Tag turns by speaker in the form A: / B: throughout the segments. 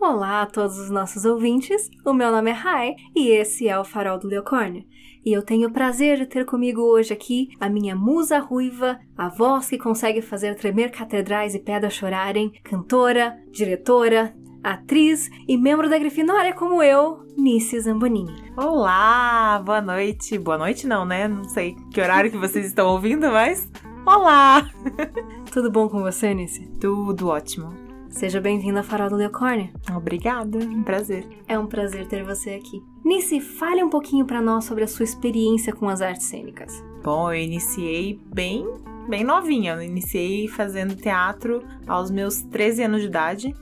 A: Olá a todos os nossos ouvintes, o meu nome é Rai e esse é o Farol do Leocórnio. E eu tenho o prazer de ter comigo hoje aqui a minha musa ruiva, a voz que consegue fazer tremer catedrais e pedras chorarem, cantora, diretora, atriz e membro da Grifinória como eu, Nice Zambonini.
B: Olá, boa noite. Boa noite não, né? Não sei que horário que vocês estão ouvindo, mas olá!
A: Tudo bom com você, Nice?
B: Tudo ótimo.
A: Seja bem-vindo ao Farol do Leocórnio.
B: Obrigada, um prazer.
A: É um prazer ter você aqui. Nice, fale um pouquinho para nós sobre a sua experiência com as artes cênicas.
B: Bom, eu iniciei bem, bem novinha. Eu iniciei fazendo teatro aos meus 13 anos de idade.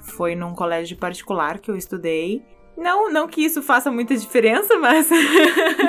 B: Foi num colégio particular que eu estudei. Não, não que isso faça muita diferença, mas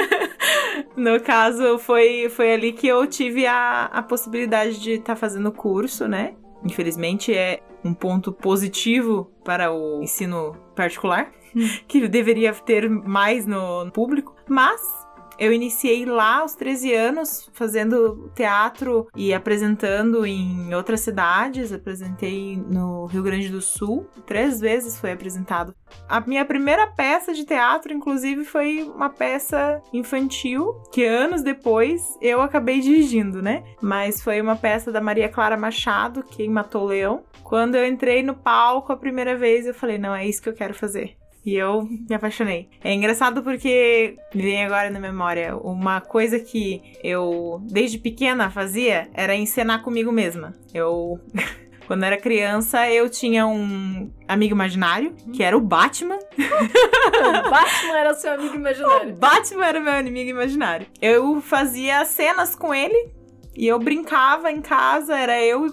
B: no caso foi, foi ali que eu tive a, a possibilidade de estar tá fazendo curso, né? Infelizmente é um ponto positivo para o ensino particular, hum. que deveria ter mais no público, mas eu iniciei lá aos 13 anos, fazendo teatro e apresentando em outras cidades. Apresentei no Rio Grande do Sul, três vezes foi apresentado. A minha primeira peça de teatro, inclusive, foi uma peça infantil que anos depois eu acabei dirigindo, né? Mas foi uma peça da Maria Clara Machado, Quem Matou o Leão. Quando eu entrei no palco a primeira vez, eu falei: não, é isso que eu quero fazer. E eu me apaixonei. É engraçado porque vem agora na memória uma coisa que eu, desde pequena, fazia era encenar comigo mesma. Eu. Quando era criança, eu tinha um amigo imaginário, que era o Batman.
A: o Batman era o seu amigo imaginário.
B: O Batman era meu inimigo imaginário. Eu fazia cenas com ele e eu brincava em casa, era eu,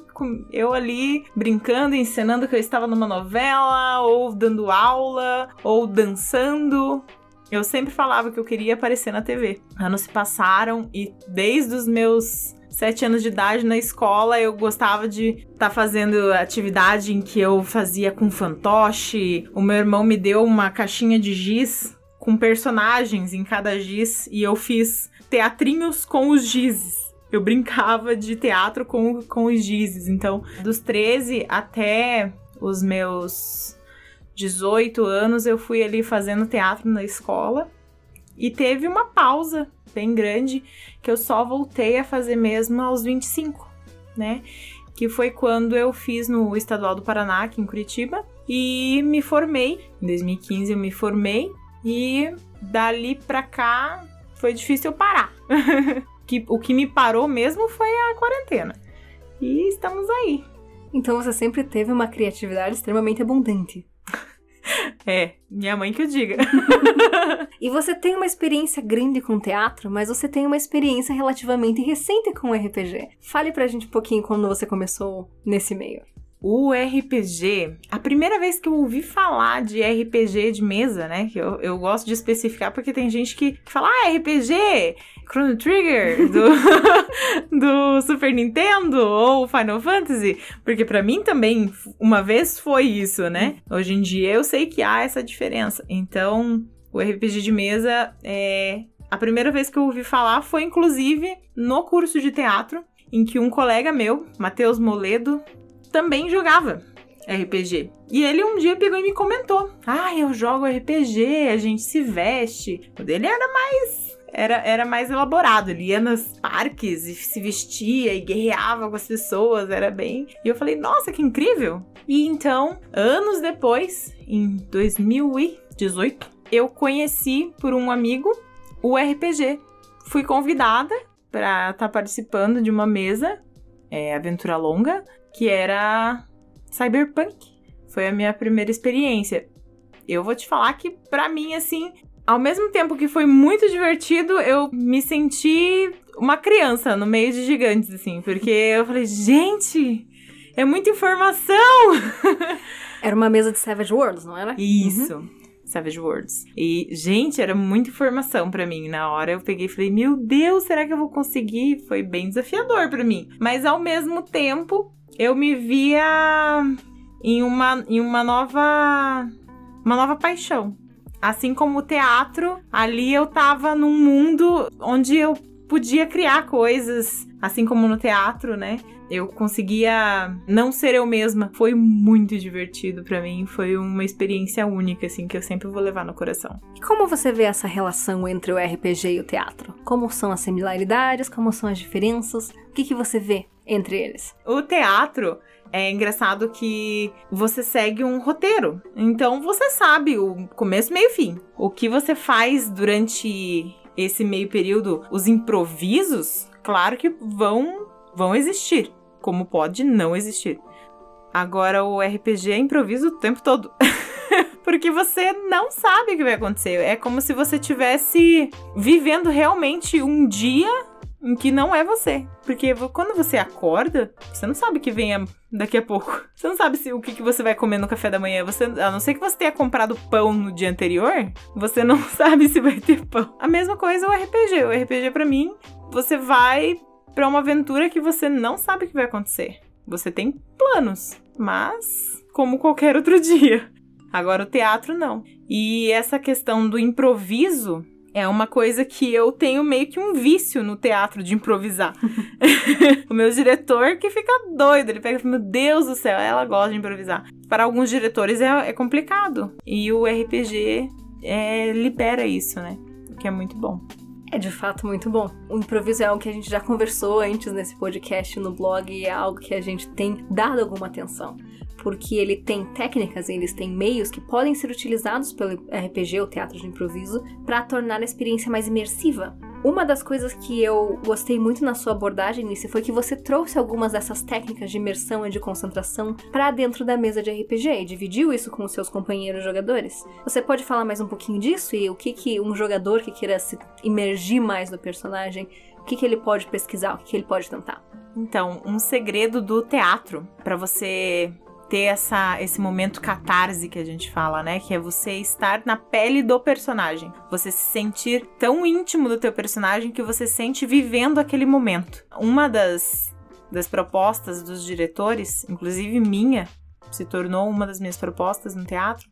B: eu ali brincando, encenando que eu estava numa novela, ou dando aula, ou dançando. Eu sempre falava que eu queria aparecer na TV. Anos se passaram e desde os meus sete anos de idade na escola, eu gostava de estar tá fazendo atividade em que eu fazia com fantoche. O meu irmão me deu uma caixinha de giz com personagens em cada giz e eu fiz teatrinhos com os gizes eu brincava de teatro com, com os gizes. Então, dos 13 até os meus 18 anos, eu fui ali fazendo teatro na escola. E teve uma pausa bem grande que eu só voltei a fazer mesmo aos 25, né? Que foi quando eu fiz no Estadual do Paraná, aqui em Curitiba, e me formei. Em 2015 eu me formei e dali pra cá foi difícil eu parar. que, o que me parou mesmo foi a quarentena. E estamos aí.
A: Então você sempre teve uma criatividade extremamente abundante.
B: É, minha mãe que o diga.
A: e você tem uma experiência grande com teatro, mas você tem uma experiência relativamente recente com RPG. Fale pra gente um pouquinho quando você começou nesse meio.
B: O RPG, a primeira vez que eu ouvi falar de RPG de mesa, né? Que eu, eu gosto de especificar porque tem gente que, fala, ah, RPG, Chrono Trigger do, do Super Nintendo ou Final Fantasy, porque para mim também uma vez foi isso, né? Hoje em dia eu sei que há essa diferença. Então, o RPG de mesa é a primeira vez que eu ouvi falar foi inclusive no curso de teatro em que um colega meu, Matheus Moledo, também jogava RPG. E ele um dia pegou e me comentou: Ah, eu jogo RPG, a gente se veste. O dele era mais. Era, era mais elaborado. Ele ia nos parques e se vestia e guerreava com as pessoas. Era bem. E eu falei: Nossa, que incrível! E então, anos depois, em 2018, eu conheci por um amigo o RPG. Fui convidada para estar tá participando de uma mesa, é, aventura longa, que era Cyberpunk. Foi a minha primeira experiência. Eu vou te falar que, para mim, assim, ao mesmo tempo que foi muito divertido, eu me senti uma criança no meio de gigantes, assim, porque eu falei, gente, é muita informação!
A: Era uma mesa de Savage Worlds, não era?
B: Isso. Uhum. Savage Worlds. E, gente, era muita informação para mim. Na hora eu peguei e falei, meu Deus, será que eu vou conseguir? Foi bem desafiador para mim. Mas ao mesmo tempo, eu me via em uma, em uma nova. Uma nova paixão. Assim como o teatro, ali eu tava num mundo onde eu podia criar coisas, assim como no teatro, né? Eu conseguia não ser eu mesma. Foi muito divertido para mim, foi uma experiência única, assim, que eu sempre vou levar no coração.
A: E como você vê essa relação entre o RPG e o teatro? Como são as similaridades, como são as diferenças? O que, que você vê entre eles?
B: O teatro é engraçado que você segue um roteiro. Então você sabe o começo, meio e fim. O que você faz durante esse meio período, os improvisos, claro que vão vão existir como pode não existir. Agora o RPG é improviso o tempo todo. Porque você não sabe o que vai acontecer. É como se você tivesse vivendo realmente um dia em que não é você. Porque quando você acorda, você não sabe o que vem daqui a pouco. Você não sabe se, o que, que você vai comer no café da manhã. Você, a não ser que você tenha comprado pão no dia anterior, você não sabe se vai ter pão. A mesma coisa o RPG. O RPG, para mim, você vai para uma aventura que você não sabe o que vai acontecer. Você tem planos, mas como qualquer outro dia. Agora o teatro não. E essa questão do improviso é uma coisa que eu tenho meio que um vício no teatro de improvisar. o meu diretor que fica doido, ele pega e fala, meu Deus do céu, ela gosta de improvisar. Para alguns diretores é, é complicado. E o RPG é, libera isso, né? O que é muito bom.
A: É de fato muito bom. O improviso é algo que a gente já conversou antes nesse podcast no blog e é algo que a gente tem dado alguma atenção. Porque ele tem técnicas, eles têm meios que podem ser utilizados pelo RPG, o teatro de improviso, para tornar a experiência mais imersiva. Uma das coisas que eu gostei muito na sua abordagem, Nice, foi que você trouxe algumas dessas técnicas de imersão e de concentração para dentro da mesa de RPG e dividiu isso com os seus companheiros jogadores. Você pode falar mais um pouquinho disso e o que, que um jogador que queira se imergir mais no personagem, o que, que ele pode pesquisar, o que, que ele pode tentar?
B: Então, um segredo do teatro para você ter essa, esse momento catarse que a gente fala, né? Que é você estar na pele do personagem. Você se sentir tão íntimo do teu personagem que você sente vivendo aquele momento. Uma das, das propostas dos diretores, inclusive minha, se tornou uma das minhas propostas no teatro,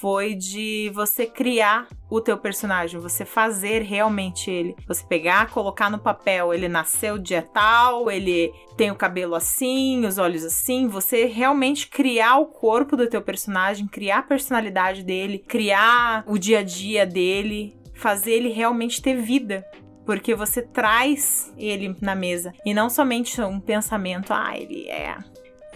B: foi de você criar o teu personagem, você fazer realmente ele. Você pegar, colocar no papel, ele nasceu dia tal, ele tem o cabelo assim, os olhos assim, você realmente criar o corpo do teu personagem, criar a personalidade dele, criar o dia a dia dele, fazer ele realmente ter vida porque você traz ele na mesa e não somente um pensamento, ah, ele é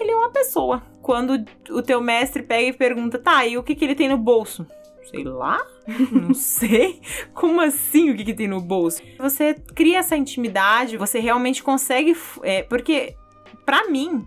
B: ele é uma pessoa. Quando o teu mestre pega e pergunta, tá, e o que, que ele tem no bolso? Sei lá, não sei. Como assim o que, que tem no bolso? Você cria essa intimidade, você realmente consegue. É, porque, para mim,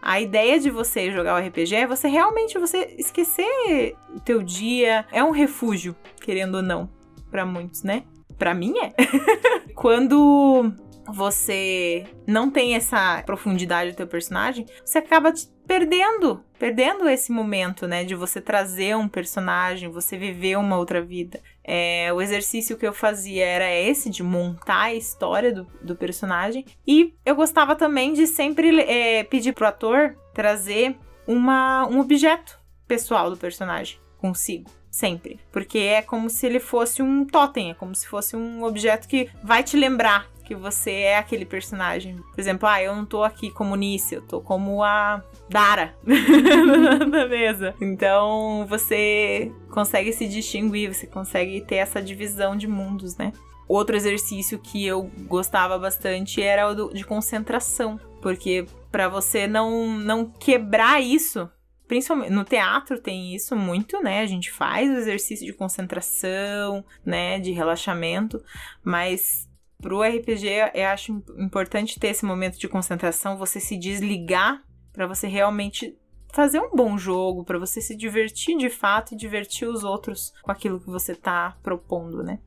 B: a ideia de você jogar o RPG é você realmente você esquecer o teu dia. É um refúgio, querendo ou não, para muitos, né? Para mim é. Quando você não tem essa profundidade do teu personagem, você acaba perdendo, perdendo esse momento, né, de você trazer um personagem, você viver uma outra vida. É, o exercício que eu fazia era esse, de montar a história do, do personagem. E eu gostava também de sempre é, pedir pro ator trazer uma, um objeto pessoal do personagem consigo sempre. Porque é como se ele fosse um totem, é como se fosse um objeto que vai te lembrar que você é aquele personagem. Por exemplo, ah, eu não tô aqui como Nice, eu tô como a Dara da mesa. Então você consegue se distinguir, você consegue ter essa divisão de mundos, né? Outro exercício que eu gostava bastante era o de concentração, porque para você não não quebrar isso, principalmente no teatro tem isso muito, né? A gente faz o exercício de concentração, né, de relaxamento, mas pro RPG, eu acho importante ter esse momento de concentração, você se desligar para você realmente fazer um bom jogo, para você se divertir de fato e divertir os outros com aquilo que você tá propondo, né?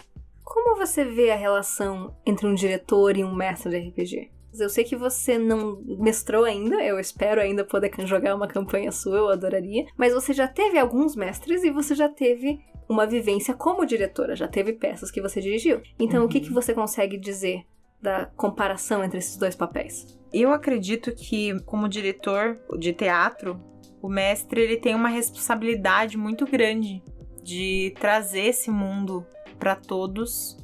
A: Como você vê a relação entre um diretor e um mestre de RPG? Eu sei que você não mestrou ainda, eu espero ainda poder jogar uma campanha sua, eu adoraria. Mas você já teve alguns mestres e você já teve uma vivência como diretora, já teve peças que você dirigiu. Então, uhum. o que, que uhum. você consegue dizer da comparação entre esses dois papéis?
B: Eu acredito que, como diretor de teatro, o mestre ele tem uma responsabilidade muito grande de trazer esse mundo para todos.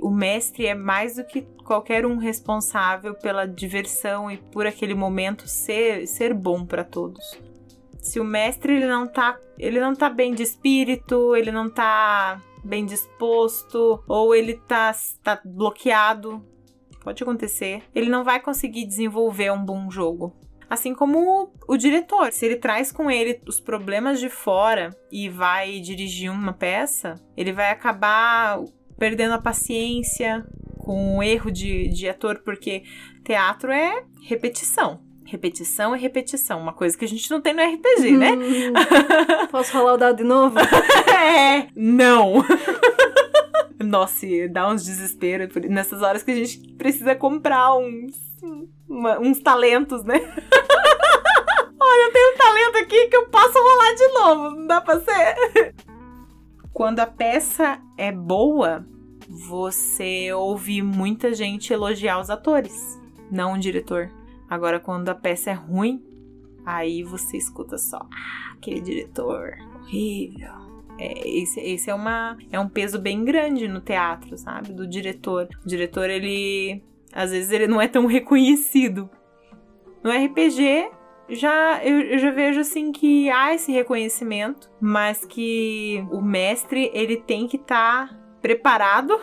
B: O mestre é mais do que qualquer um responsável pela diversão e por aquele momento ser, ser bom para todos. Se o mestre ele não tá, ele não tá bem de espírito, ele não tá bem disposto ou ele tá, tá bloqueado, pode acontecer, ele não vai conseguir desenvolver um bom jogo. Assim como o diretor, se ele traz com ele os problemas de fora e vai dirigir uma peça, ele vai acabar perdendo a paciência com o erro de, de ator, porque teatro é repetição. Repetição é repetição, uma coisa que a gente não tem no RPG, né?
A: Hum, posso rolar o dado de novo?
B: é, não. Nossa, dá uns desespero nessas horas que a gente precisa comprar uns, uma, uns talentos, né? Olha, eu tenho um talento aqui que eu posso rolar de novo, não dá pra ser? Quando a peça é boa, você ouve muita gente elogiar os atores, não o diretor. Agora, quando a peça é ruim, aí você escuta só, ah, aquele diretor, horrível. É, esse, esse é, uma, é um peso bem grande no teatro, sabe? Do diretor. O diretor, ele. Às vezes, ele não é tão reconhecido. No RPG, já eu, eu, já vejo assim que há esse reconhecimento, mas que o mestre ele tem que estar tá preparado.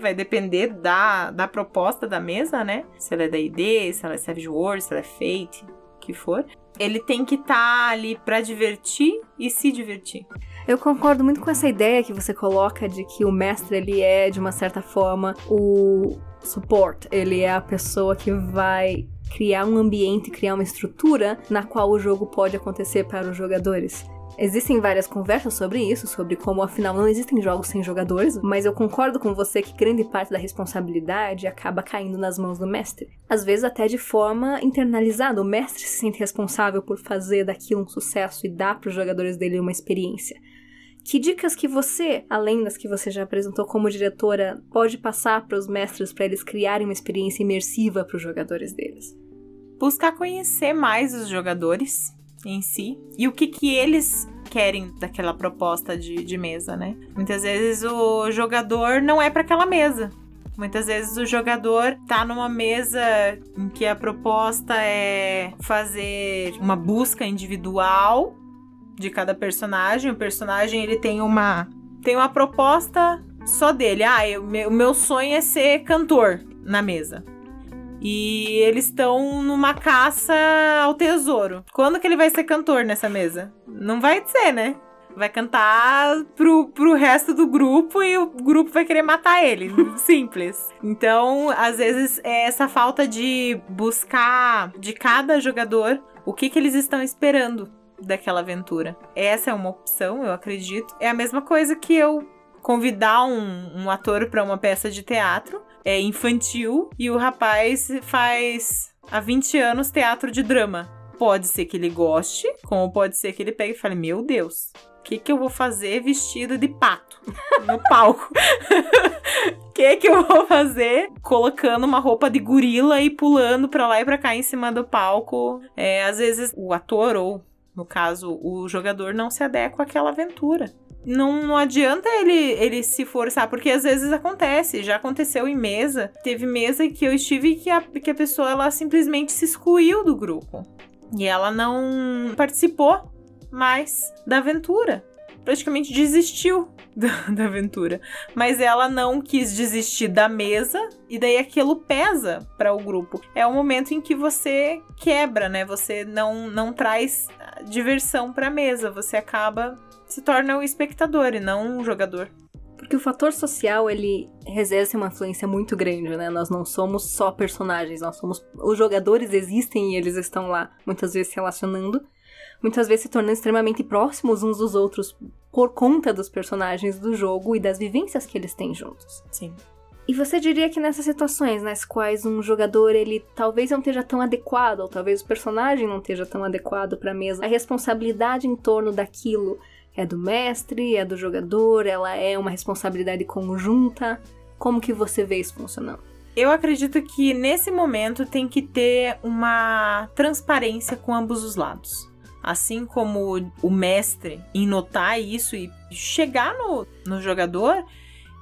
B: Vai depender da, da proposta da mesa, né? Se ela é da ID, se ela é Savage Worlds, se ela é Fate, o que for. Ele tem que estar tá ali para divertir e se divertir.
A: Eu concordo muito com essa ideia que você coloca de que o mestre ele é de uma certa forma o support, ele é a pessoa que vai criar um ambiente, criar uma estrutura na qual o jogo pode acontecer para os jogadores. Existem várias conversas sobre isso, sobre como afinal não existem jogos sem jogadores, mas eu concordo com você que grande parte da responsabilidade acaba caindo nas mãos do mestre. Às vezes até de forma internalizada, o mestre se sente responsável por fazer daquilo um sucesso e dar para os jogadores dele uma experiência. Que dicas que você, além das que você já apresentou como diretora, pode passar para os mestres para eles criarem uma experiência imersiva para os jogadores deles?
B: Buscar conhecer mais os jogadores, em si e o que, que eles querem daquela proposta de, de mesa, né? Muitas vezes o jogador não é para aquela mesa. Muitas vezes o jogador tá numa mesa em que a proposta é fazer uma busca individual de cada personagem. O personagem ele tem uma tem uma proposta só dele. Ah, o meu sonho é ser cantor na mesa. E eles estão numa caça ao tesouro. Quando que ele vai ser cantor nessa mesa? Não vai ser, né? Vai cantar pro, pro resto do grupo e o grupo vai querer matar ele. Simples. Então, às vezes, é essa falta de buscar de cada jogador o que, que eles estão esperando daquela aventura. Essa é uma opção, eu acredito. É a mesma coisa que eu convidar um, um ator para uma peça de teatro é infantil e o rapaz faz há 20 anos teatro de drama. Pode ser que ele goste, como pode ser que ele pegue e fale: Meu Deus, o que, que eu vou fazer vestido de pato no palco? O que, que eu vou fazer colocando uma roupa de gorila e pulando pra lá e pra cá em cima do palco? É, às vezes o ator, ou no caso o jogador, não se adequa àquela aventura não, não adianta ele, ele se forçar, porque às vezes acontece, já aconteceu em mesa. Teve mesa que eu estive que a, que a pessoa ela simplesmente se excluiu do grupo. E ela não participou mais da aventura. Praticamente desistiu da, da aventura. Mas ela não quis desistir da mesa e daí aquilo pesa para o grupo. É o momento em que você quebra, né? Você não, não traz diversão para a mesa, você acaba se torna o espectador e não um jogador.
A: Porque o fator social, ele exerce uma influência muito grande, né? Nós não somos só personagens, nós somos. Os jogadores existem e eles estão lá, muitas vezes se relacionando, muitas vezes se tornando extremamente próximos uns dos outros por conta dos personagens do jogo e das vivências que eles têm juntos.
B: Sim.
A: E você diria que nessas situações nas quais um jogador ele talvez não esteja tão adequado, ou talvez o personagem não esteja tão adequado para a mesa, a responsabilidade em torno daquilo é do mestre, é do jogador, ela é uma responsabilidade conjunta? Como que você vê isso funcionando?
B: Eu acredito que nesse momento tem que ter uma transparência com ambos os lados. Assim como o mestre em notar isso e chegar no, no jogador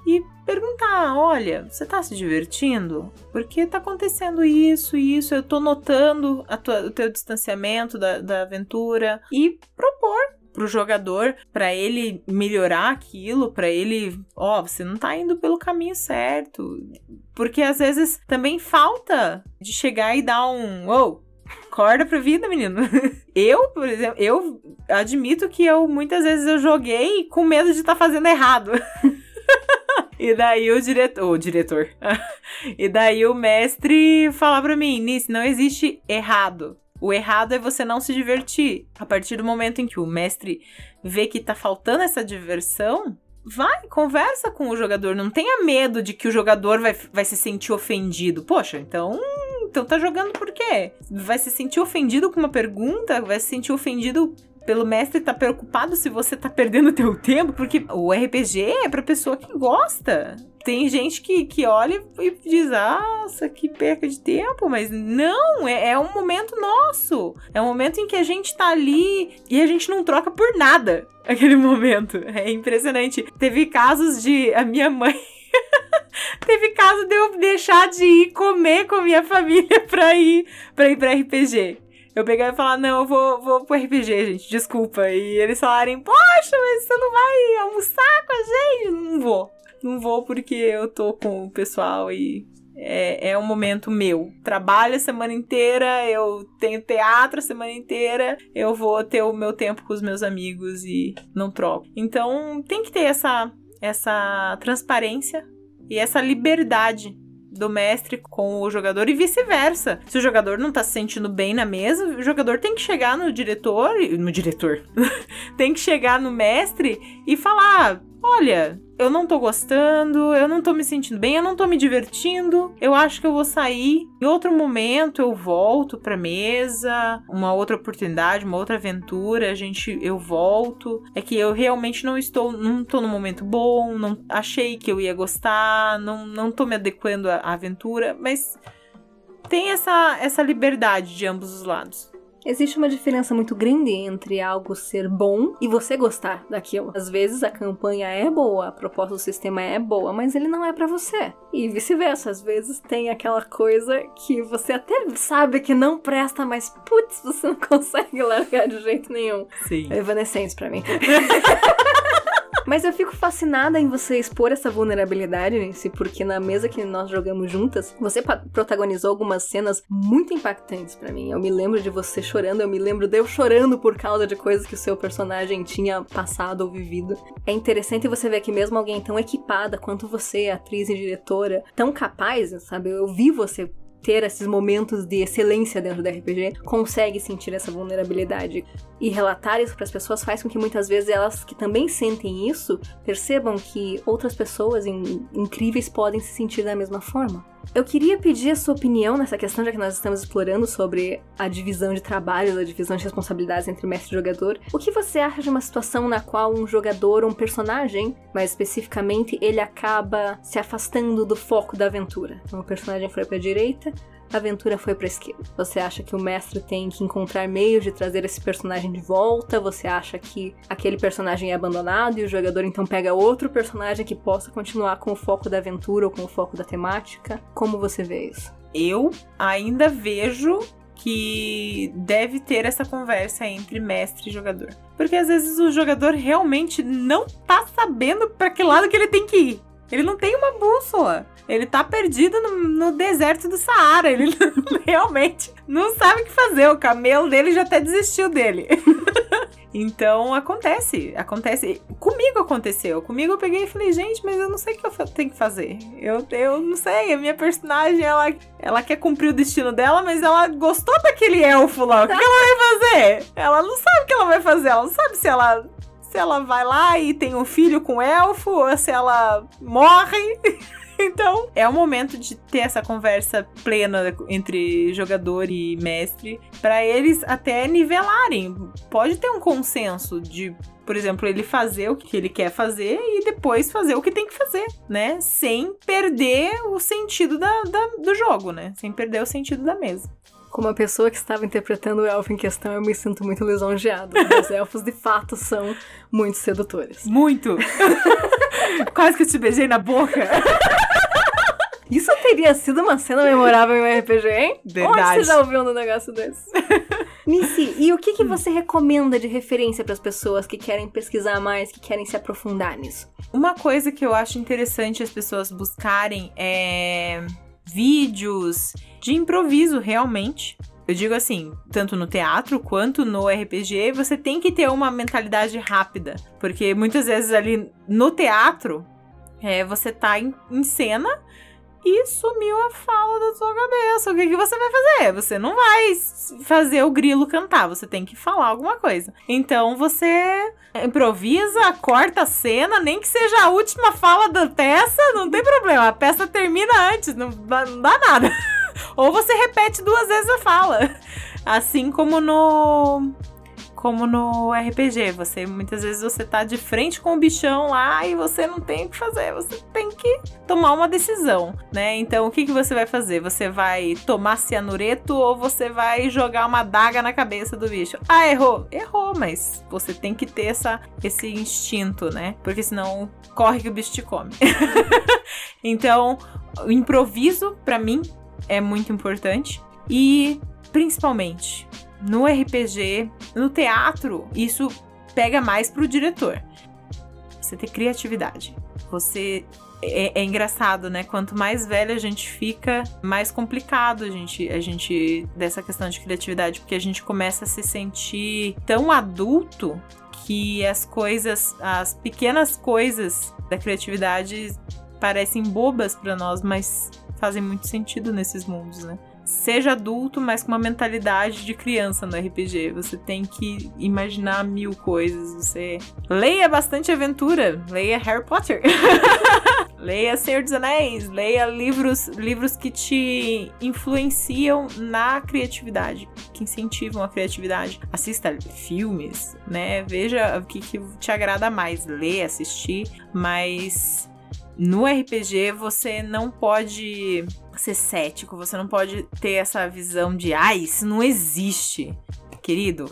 B: e perguntar: olha, você tá se divertindo? Porque tá acontecendo isso e isso, eu tô notando tua, o teu distanciamento da, da aventura e propor pro jogador para ele melhorar aquilo, para ele, ó, oh, você não tá indo pelo caminho certo. Porque às vezes também falta de chegar e dar um, oh, acorda pra vida, menino. Eu, por exemplo, eu admito que eu muitas vezes eu joguei com medo de estar tá fazendo errado. E daí o diretor. O diretor. e daí o mestre fala pra mim: Nisso, não existe errado. O errado é você não se divertir. A partir do momento em que o mestre vê que tá faltando essa diversão, vai, conversa com o jogador. Não tenha medo de que o jogador vai, vai se sentir ofendido. Poxa, então. Então tá jogando por quê? Vai se sentir ofendido com uma pergunta? Vai se sentir ofendido pelo mestre tá preocupado se você tá perdendo teu tempo, porque o RPG é pra pessoa que gosta. Tem gente que, que olha e diz, nossa, que perca de tempo, mas não, é, é um momento nosso. É um momento em que a gente tá ali e a gente não troca por nada aquele momento. É impressionante. Teve casos de a minha mãe Teve caso de eu deixar de ir comer com a minha família pra ir pra, ir pra RPG eu pegar e falar, não, eu vou, vou pro RPG, gente, desculpa. E eles falarem, poxa, mas você não vai almoçar com a gente? Não vou. Não vou porque eu tô com o pessoal e é, é um momento meu. Trabalho a semana inteira, eu tenho teatro a semana inteira, eu vou ter o meu tempo com os meus amigos e não troco. Então tem que ter essa, essa transparência e essa liberdade do mestre com o jogador e vice-versa. Se o jogador não tá se sentindo bem na mesa, o jogador tem que chegar no diretor, no diretor, tem que chegar no mestre e falar: olha, eu não tô gostando, eu não tô me sentindo bem, eu não tô me divertindo. Eu acho que eu vou sair. Em outro momento eu volto pra mesa, uma outra oportunidade, uma outra aventura, a gente eu volto. É que eu realmente não estou, não tô num momento bom, não achei que eu ia gostar, não não tô me adequando à aventura, mas tem essa essa liberdade de ambos os lados.
A: Existe uma diferença muito grande entre algo ser bom e você gostar daquilo. Às vezes a campanha é boa, a proposta do sistema é boa, mas ele não é para você. E vice-versa, às vezes tem aquela coisa que você até sabe que não presta, mas putz, você não consegue largar de jeito nenhum.
B: Sim.
A: É evanescente para mim. Mas eu fico fascinada em você expor essa vulnerabilidade, Nancy, porque na mesa que nós jogamos juntas, você protagonizou algumas cenas muito impactantes para mim. Eu me lembro de você chorando, eu me lembro de eu chorando por causa de coisas que o seu personagem tinha passado ou vivido. É interessante você ver que mesmo alguém tão equipada quanto você, atriz e diretora, tão capaz, sabe? Eu vi você ter esses momentos de excelência dentro do RPG, consegue sentir essa vulnerabilidade. E relatar isso para as pessoas faz com que muitas vezes elas que também sentem isso percebam que outras pessoas in incríveis podem se sentir da mesma forma. Eu queria pedir a sua opinião nessa questão, já que nós estamos explorando sobre a divisão de trabalhos, a divisão de responsabilidades entre mestre e jogador. O que você acha de uma situação na qual um jogador, um personagem, mais especificamente, ele acaba se afastando do foco da aventura? Então, o personagem foi para a direita, a aventura foi pra esquerda. Você acha que o mestre tem que encontrar meios de trazer esse personagem de volta? Você acha que aquele personagem é abandonado e o jogador então pega outro personagem que possa continuar com o foco da aventura ou com o foco da temática? Como você vê isso?
B: Eu ainda vejo que deve ter essa conversa entre mestre e jogador. Porque às vezes o jogador realmente não tá sabendo para que lado que ele tem que ir. Ele não tem uma bússola. Ele tá perdido no, no deserto do Saara. Ele realmente não sabe o que fazer. O camelo dele já até desistiu dele. Então acontece, acontece. Comigo aconteceu. Comigo eu peguei e falei, gente, mas eu não sei o que eu tenho que fazer. Eu, eu não sei. A minha personagem, ela, ela quer cumprir o destino dela, mas ela gostou daquele elfo lá. O que ela vai fazer? Ela não sabe o que ela vai fazer. Ela não sabe se ela se ela vai lá e tem um filho com elfo, ou se ela morre. Então, é o momento de ter essa conversa plena entre jogador e mestre, para eles até nivelarem. Pode ter um consenso de por exemplo, ele fazer o que ele quer fazer e depois fazer o que tem que fazer, né? Sem perder o sentido da, da, do jogo, né? Sem perder o sentido da mesa.
A: Como a pessoa que estava interpretando o elfo em questão, eu me sinto muito lisonjeado. Os elfos, de fato, são muito sedutores.
B: Muito! Quase que eu te beijei na boca.
A: Isso teria sido uma cena memorável em um RPG, hein?
B: Verdade.
A: Onde você já ouviu um negócio desse? Missy, e o que, que você recomenda de referência para as pessoas que querem pesquisar mais, que querem se aprofundar nisso?
B: Uma coisa que eu acho interessante as pessoas buscarem é vídeos de improviso realmente. Eu digo assim, tanto no teatro quanto no RPG, você tem que ter uma mentalidade rápida. Porque muitas vezes ali no teatro, é, você tá em, em cena e sumiu a fala da sua cabeça. O que, que você vai fazer? Você não vai fazer o grilo cantar, você tem que falar alguma coisa. Então você improvisa, corta a cena, nem que seja a última fala da peça, não tem problema. A peça termina antes, não, não dá nada. Ou você repete duas vezes a fala. Assim como no como no RPG. Você muitas vezes você tá de frente com o bichão lá e você não tem o que fazer, você tem que tomar uma decisão, né? Então o que, que você vai fazer? Você vai tomar cianureto ou você vai jogar uma daga na cabeça do bicho? Ah, errou. Errou, mas você tem que ter essa, esse instinto, né? Porque senão corre que o bicho te come. então, o improviso para mim é muito importante e principalmente no RPG, no teatro, isso pega mais pro diretor. Você ter criatividade. Você. É, é, engraçado, né? Quanto mais velha a gente fica, mais complicado a gente, a gente. dessa questão de criatividade, porque a gente começa a se sentir tão adulto que as coisas, as pequenas coisas da criatividade parecem bobas para nós, mas fazem muito sentido nesses mundos, né? Seja adulto, mas com uma mentalidade de criança no RPG. Você tem que imaginar mil coisas. Você leia bastante aventura, leia Harry Potter. leia Senhor dos Anéis, leia livros, livros que te influenciam na criatividade, que incentivam a criatividade. Assista filmes, né? Veja o que, que te agrada mais, ler, assistir, mas no RPG você não pode ser cético, você não pode ter essa visão de, ah, isso não existe. Querido,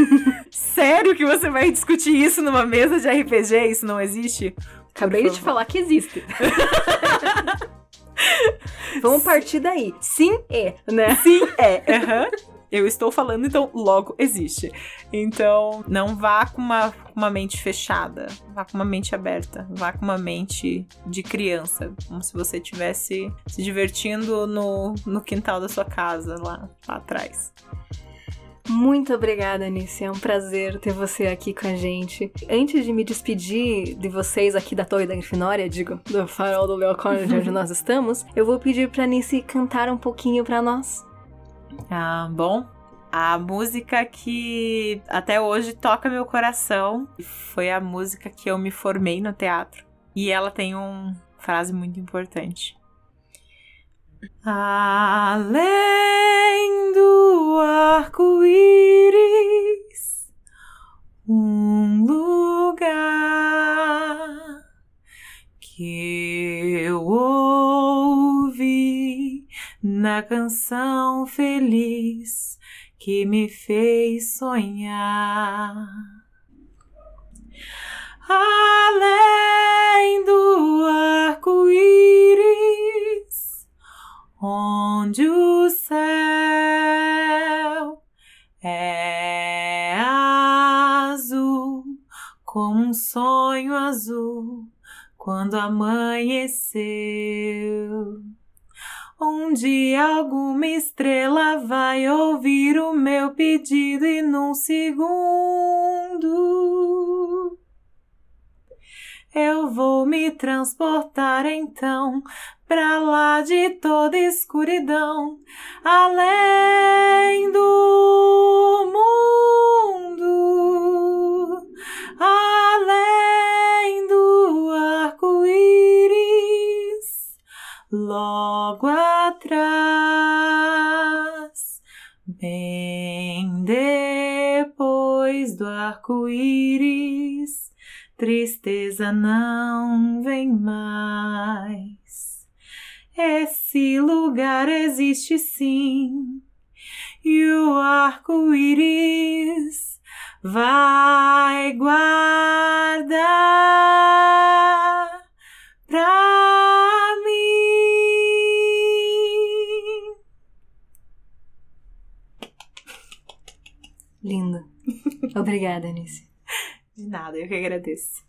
B: sério que você vai discutir isso numa mesa de RPG? Isso não existe?
A: Acabei de te falar que existe. Vamos partir daí. Sim é, né?
B: Sim é. Uhum. Eu estou falando, então logo existe. Então, não vá com uma, uma mente fechada, vá com uma mente aberta, vá com uma mente de criança, como se você estivesse se divertindo no, no quintal da sua casa, lá, lá atrás.
A: Muito obrigada, Anice. É um prazer ter você aqui com a gente. Antes de me despedir de vocês aqui da Torre da Grifinória, digo, do farol do Leocórnio, onde nós estamos, eu vou pedir pra Anice cantar um pouquinho para nós.
B: Ah, bom. A música que até hoje toca meu coração foi a música que eu me formei no teatro. E ela tem uma frase muito importante. Além do arco-íris, um lugar que eu ouvi na canção feliz que me fez sonhar. Além do arco-íris, onde o céu é azul, como um sonho azul, quando amanheceu. Um dia alguma estrela vai ouvir o meu pedido e num segundo eu vou me transportar então pra lá de toda escuridão, além do mundo, além do arco-íris, logo atrás, depois do arco-íris, tristeza não vem mais. Esse lugar existe sim, e o arco-íris vai guardar Lindo.
A: Obrigada, Anice.
B: De nada, eu que agradeço.